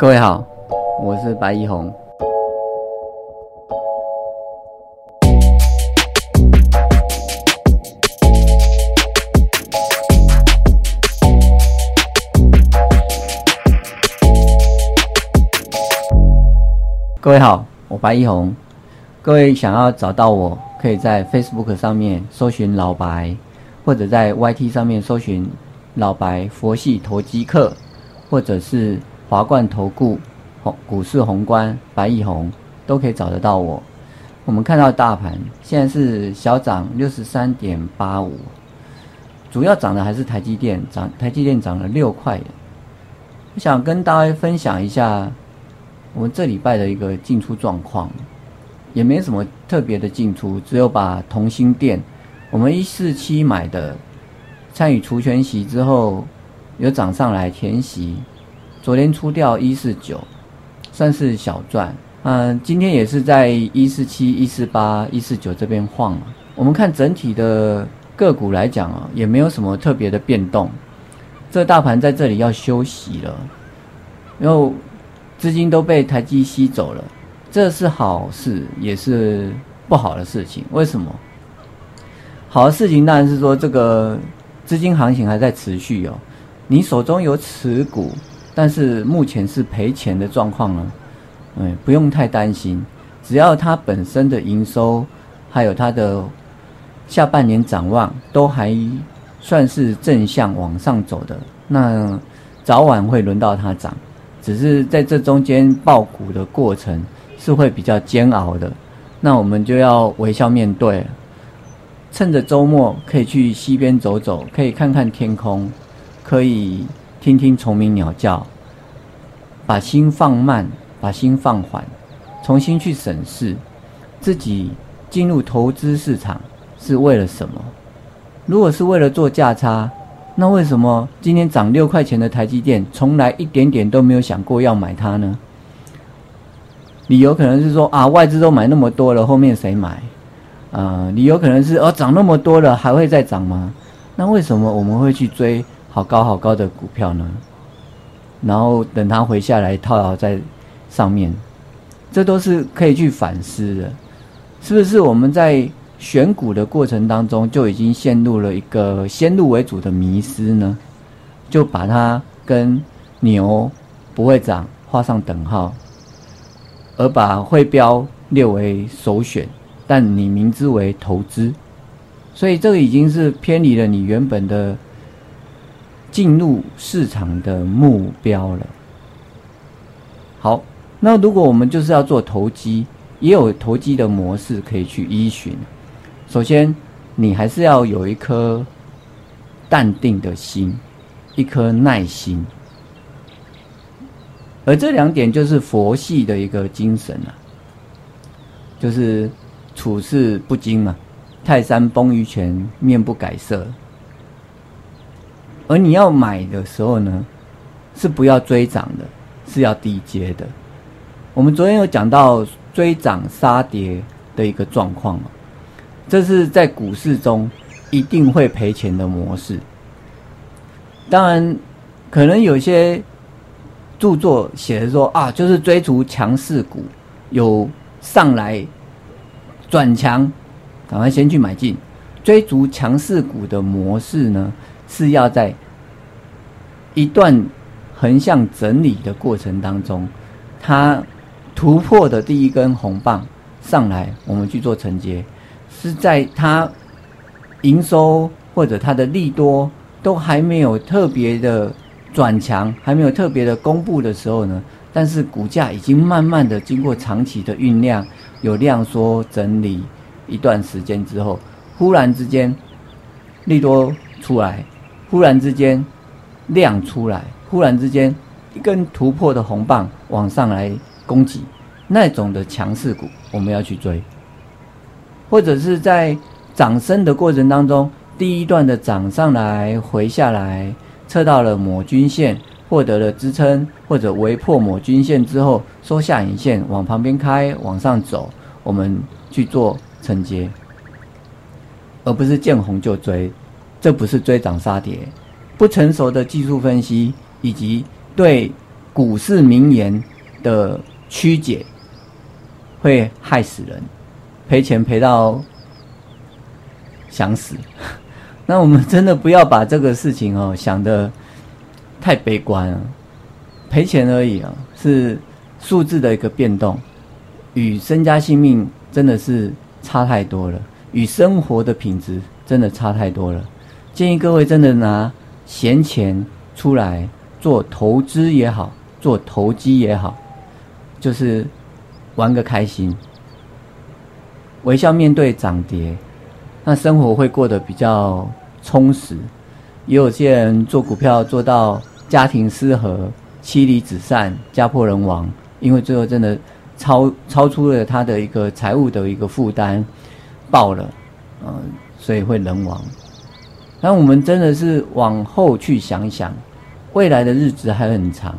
各位好，我是白一红。各位好，我白一红。各位想要找到我，可以在 Facebook 上面搜寻老白，或者在 YT 上面搜寻老白佛系投机客，或者是华冠投顾红股市宏观白一红，都可以找得到我。我们看到大盘现在是小涨六十三点八五，主要涨的还是台积电，涨台积电涨了六块。我想跟大家分享一下我们这礼拜的一个进出状况。也没什么特别的进出，只有把同心店，我们一四七买的，参与除权息之后，有涨上来填息，昨天出掉一四九，算是小赚。嗯，今天也是在一四七、一四八、一四九这边晃。我们看整体的个股来讲啊，也没有什么特别的变动。这大盘在这里要休息了，然后资金都被台积吸走了。这是好事，也是不好的事情。为什么？好的事情当然是说这个资金行情还在持续哦。你手中有持股，但是目前是赔钱的状况呢？嗯，不用太担心，只要它本身的营收还有它的下半年展望都还算是正向往上走的，那早晚会轮到它涨，只是在这中间爆股的过程。是会比较煎熬的，那我们就要微笑面对。趁着周末可以去溪边走走，可以看看天空，可以听听虫鸣鸟叫，把心放慢，把心放缓，重新去审视自己进入投资市场是为了什么。如果是为了做价差，那为什么今天涨六块钱的台积电，从来一点点都没有想过要买它呢？理由可能是说啊，外资都买那么多了，后面谁买？啊，理由可能是哦，涨那么多了，还会再涨吗？那为什么我们会去追好高好高的股票呢？然后等它回下来套牢在上面，这都是可以去反思的。是不是我们在选股的过程当中就已经陷入了一个先入为主的迷失呢？就把它跟牛不会涨画上等号。而把会标列为首选，但你明知为投资，所以这个已经是偏离了你原本的进入市场的目标了。好，那如果我们就是要做投机，也有投机的模式可以去依循。首先，你还是要有一颗淡定的心，一颗耐心。而这两点就是佛系的一个精神啊，就是处事不惊嘛，泰山崩于前面不改色。而你要买的时候呢，是不要追涨的，是要低接的。我们昨天有讲到追涨杀跌的一个状况嘛，这是在股市中一定会赔钱的模式。当然，可能有些。著作写的说啊，就是追逐强势股，有上来转强，赶快先去买进。追逐强势股的模式呢，是要在一段横向整理的过程当中，它突破的第一根红棒上来，我们去做承接，是在它营收或者它的利多都还没有特别的。转强还没有特别的公布的时候呢，但是股价已经慢慢的经过长期的酝酿，有量缩整理一段时间之后，忽然之间利多出来，忽然之间亮出来，忽然之间一根突破的红棒往上来攻击，那种的强势股我们要去追，或者是在涨升的过程当中，第一段的涨上来回下来。测到了抹均线，获得了支撑，或者围破抹均线之后收下影线，往旁边开，往上走，我们去做承接，而不是见红就追，这不是追涨杀跌，不成熟的技术分析以及对股市名言的曲解，会害死人，赔钱赔到想死。那我们真的不要把这个事情哦想的太悲观了，赔钱而已啊，是数字的一个变动，与身家性命真的是差太多了，与生活的品质真的差太多了。建议各位真的拿闲钱出来做投资也好，做投机也好，就是玩个开心，微笑面对涨跌，那生活会过得比较充实。也有些人做股票做到家庭失和、妻离子散、家破人亡，因为最后真的超超出了他的一个财务的一个负担，爆了，嗯，所以会人亡。那我们真的是往后去想想，未来的日子还很长，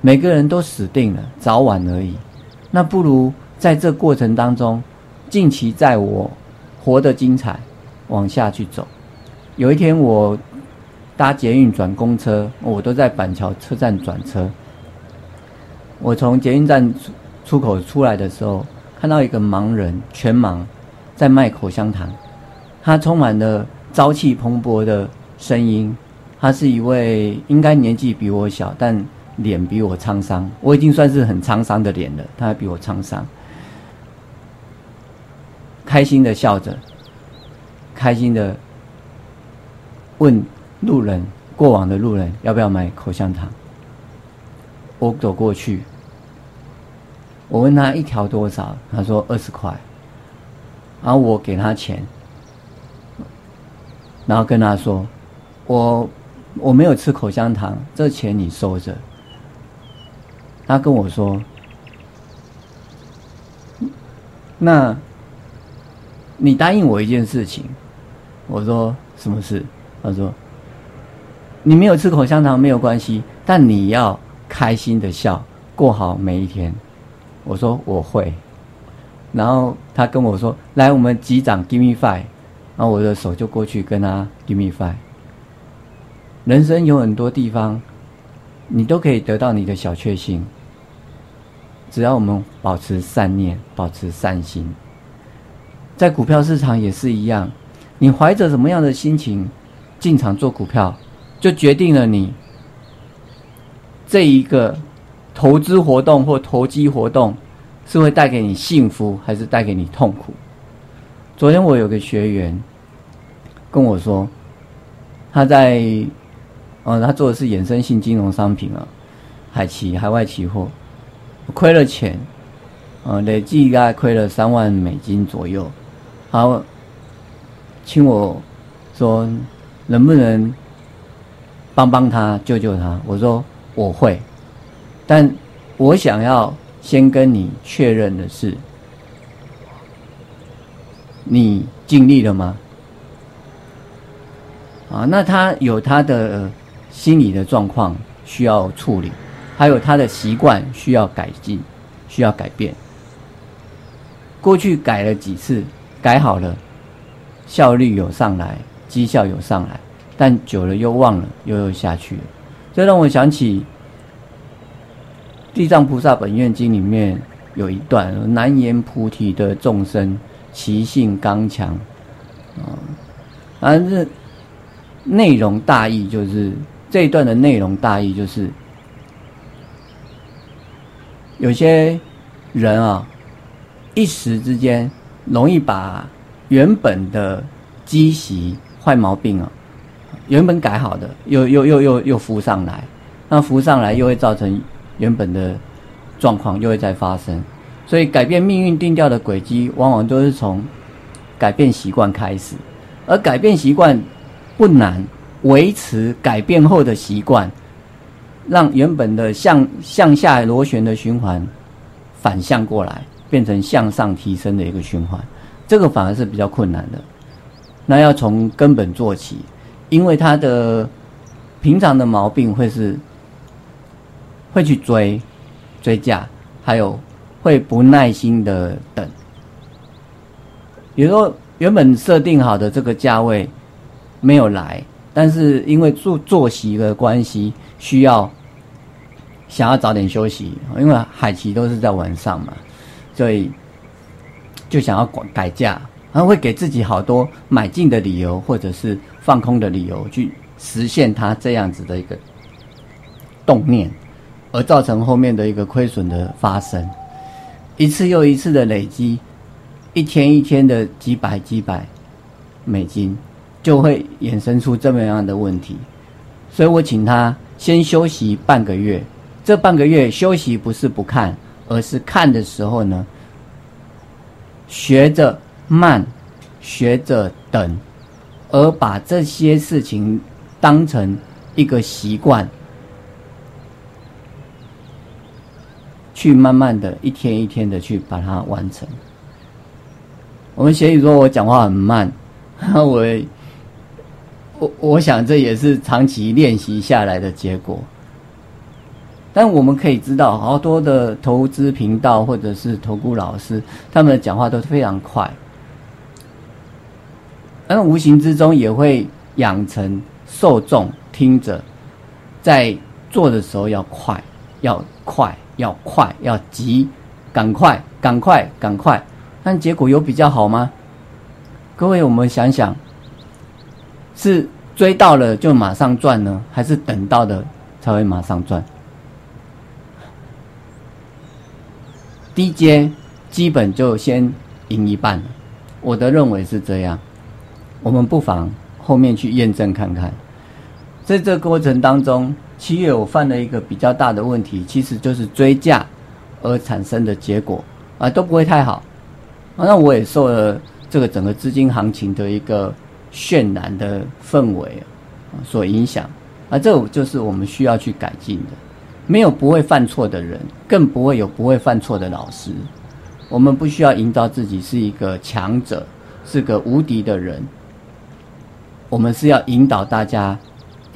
每个人都死定了，早晚而已。那不如在这过程当中，尽其在我活得精彩，往下去走。有一天我搭捷运转公车，我都在板桥车站转车。我从捷运站出出口出来的时候，看到一个盲人，全盲，在卖口香糖，他充满了。朝气蓬勃的声音，他是一位应该年纪比我小，但脸比我沧桑。我已经算是很沧桑的脸了，他还比我沧桑。开心的笑着，开心的问路人，过往的路人要不要买口香糖。我走过去，我问他一条多少，他说二十块，然后我给他钱。然后跟他说：“我我没有吃口香糖，这钱你收着。”他跟我说：“那，你答应我一件事情。”我说：“什么事？”他说：“你没有吃口香糖没有关系，但你要开心的笑，过好每一天。”我说：“我会。”然后他跟我说：“来，我们击掌，Give me five。”然后我的手就过去跟他 give me five。人生有很多地方，你都可以得到你的小确幸。只要我们保持善念，保持善心，在股票市场也是一样。你怀着什么样的心情进场做股票，就决定了你这一个投资活动或投机活动是会带给你幸福，还是带给你痛苦。昨天我有个学员跟我说，他在，呃，他做的是衍生性金融商品啊，海期海外期货，亏了钱，呃，累计大概亏了三万美金左右。好，请我说能不能帮帮他救救他？我说我会，但我想要先跟你确认的是。你尽力了吗？啊，那他有他的心理的状况需要处理，还有他的习惯需要改进，需要改变。过去改了几次，改好了，效率有上来，绩效有上来，但久了又忘了，又又下去了。这让我想起《地藏菩萨本愿经》里面有一段：难言菩提的众生。其性刚强，啊，反正内容大意就是这一段的内容大意就是，有些人啊，一时之间容易把原本的积习坏毛病啊，原本改好的又又又又又浮上来，那浮上来又会造成原本的状况又会再发生。所以，改变命运定调的轨迹，往往都是从改变习惯开始。而改变习惯不难，维持改变后的习惯，让原本的向向下螺旋的循环反向过来，变成向上提升的一个循环，这个反而是比较困难的。那要从根本做起，因为他的平常的毛病会是会去追追价，还有。会不耐心的等，比如说原本设定好的这个价位没有来，但是因为作作息的关系，需要想要早点休息，因为海期都是在晚上嘛，所以就想要改改价，然后会给自己好多买进的理由，或者是放空的理由，去实现他这样子的一个动念，而造成后面的一个亏损的发生，一次又一次的累积，一天一天的几百几百美金，就会衍生出这么样的问题，所以我请他先休息半个月。这半个月休息不是不看，而是看的时候呢，学着慢，学着等，而把这些事情当成一个习惯，去慢慢的一天一天的去把它完成。我们协语说我讲话很慢，我我我想这也是长期练习下来的结果。但我们可以知道，好多的投资频道或者是投顾老师，他们的讲话都是非常快，那无形之中也会养成受众听着，在做的时候要快，要快，要快，要急，赶快，赶快，赶快。但结果有比较好吗？各位，我们想想，是追到了就马上赚呢，还是等到的才会马上赚？低阶基本就先赢一半，我的认为是这样。我们不妨后面去验证看看。在这过程当中，七月我犯了一个比较大的问题，其实就是追价而产生的结果啊，都不会太好。那我也受了这个整个资金行情的一个渲染的氛围所影响啊，这就是我们需要去改进的。没有不会犯错的人，更不会有不会犯错的老师。我们不需要营造自己是一个强者，是个无敌的人。我们是要引导大家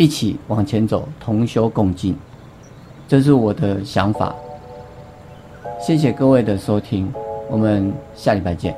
一起往前走，同修共进。这是我的想法。谢谢各位的收听，我们下礼拜见。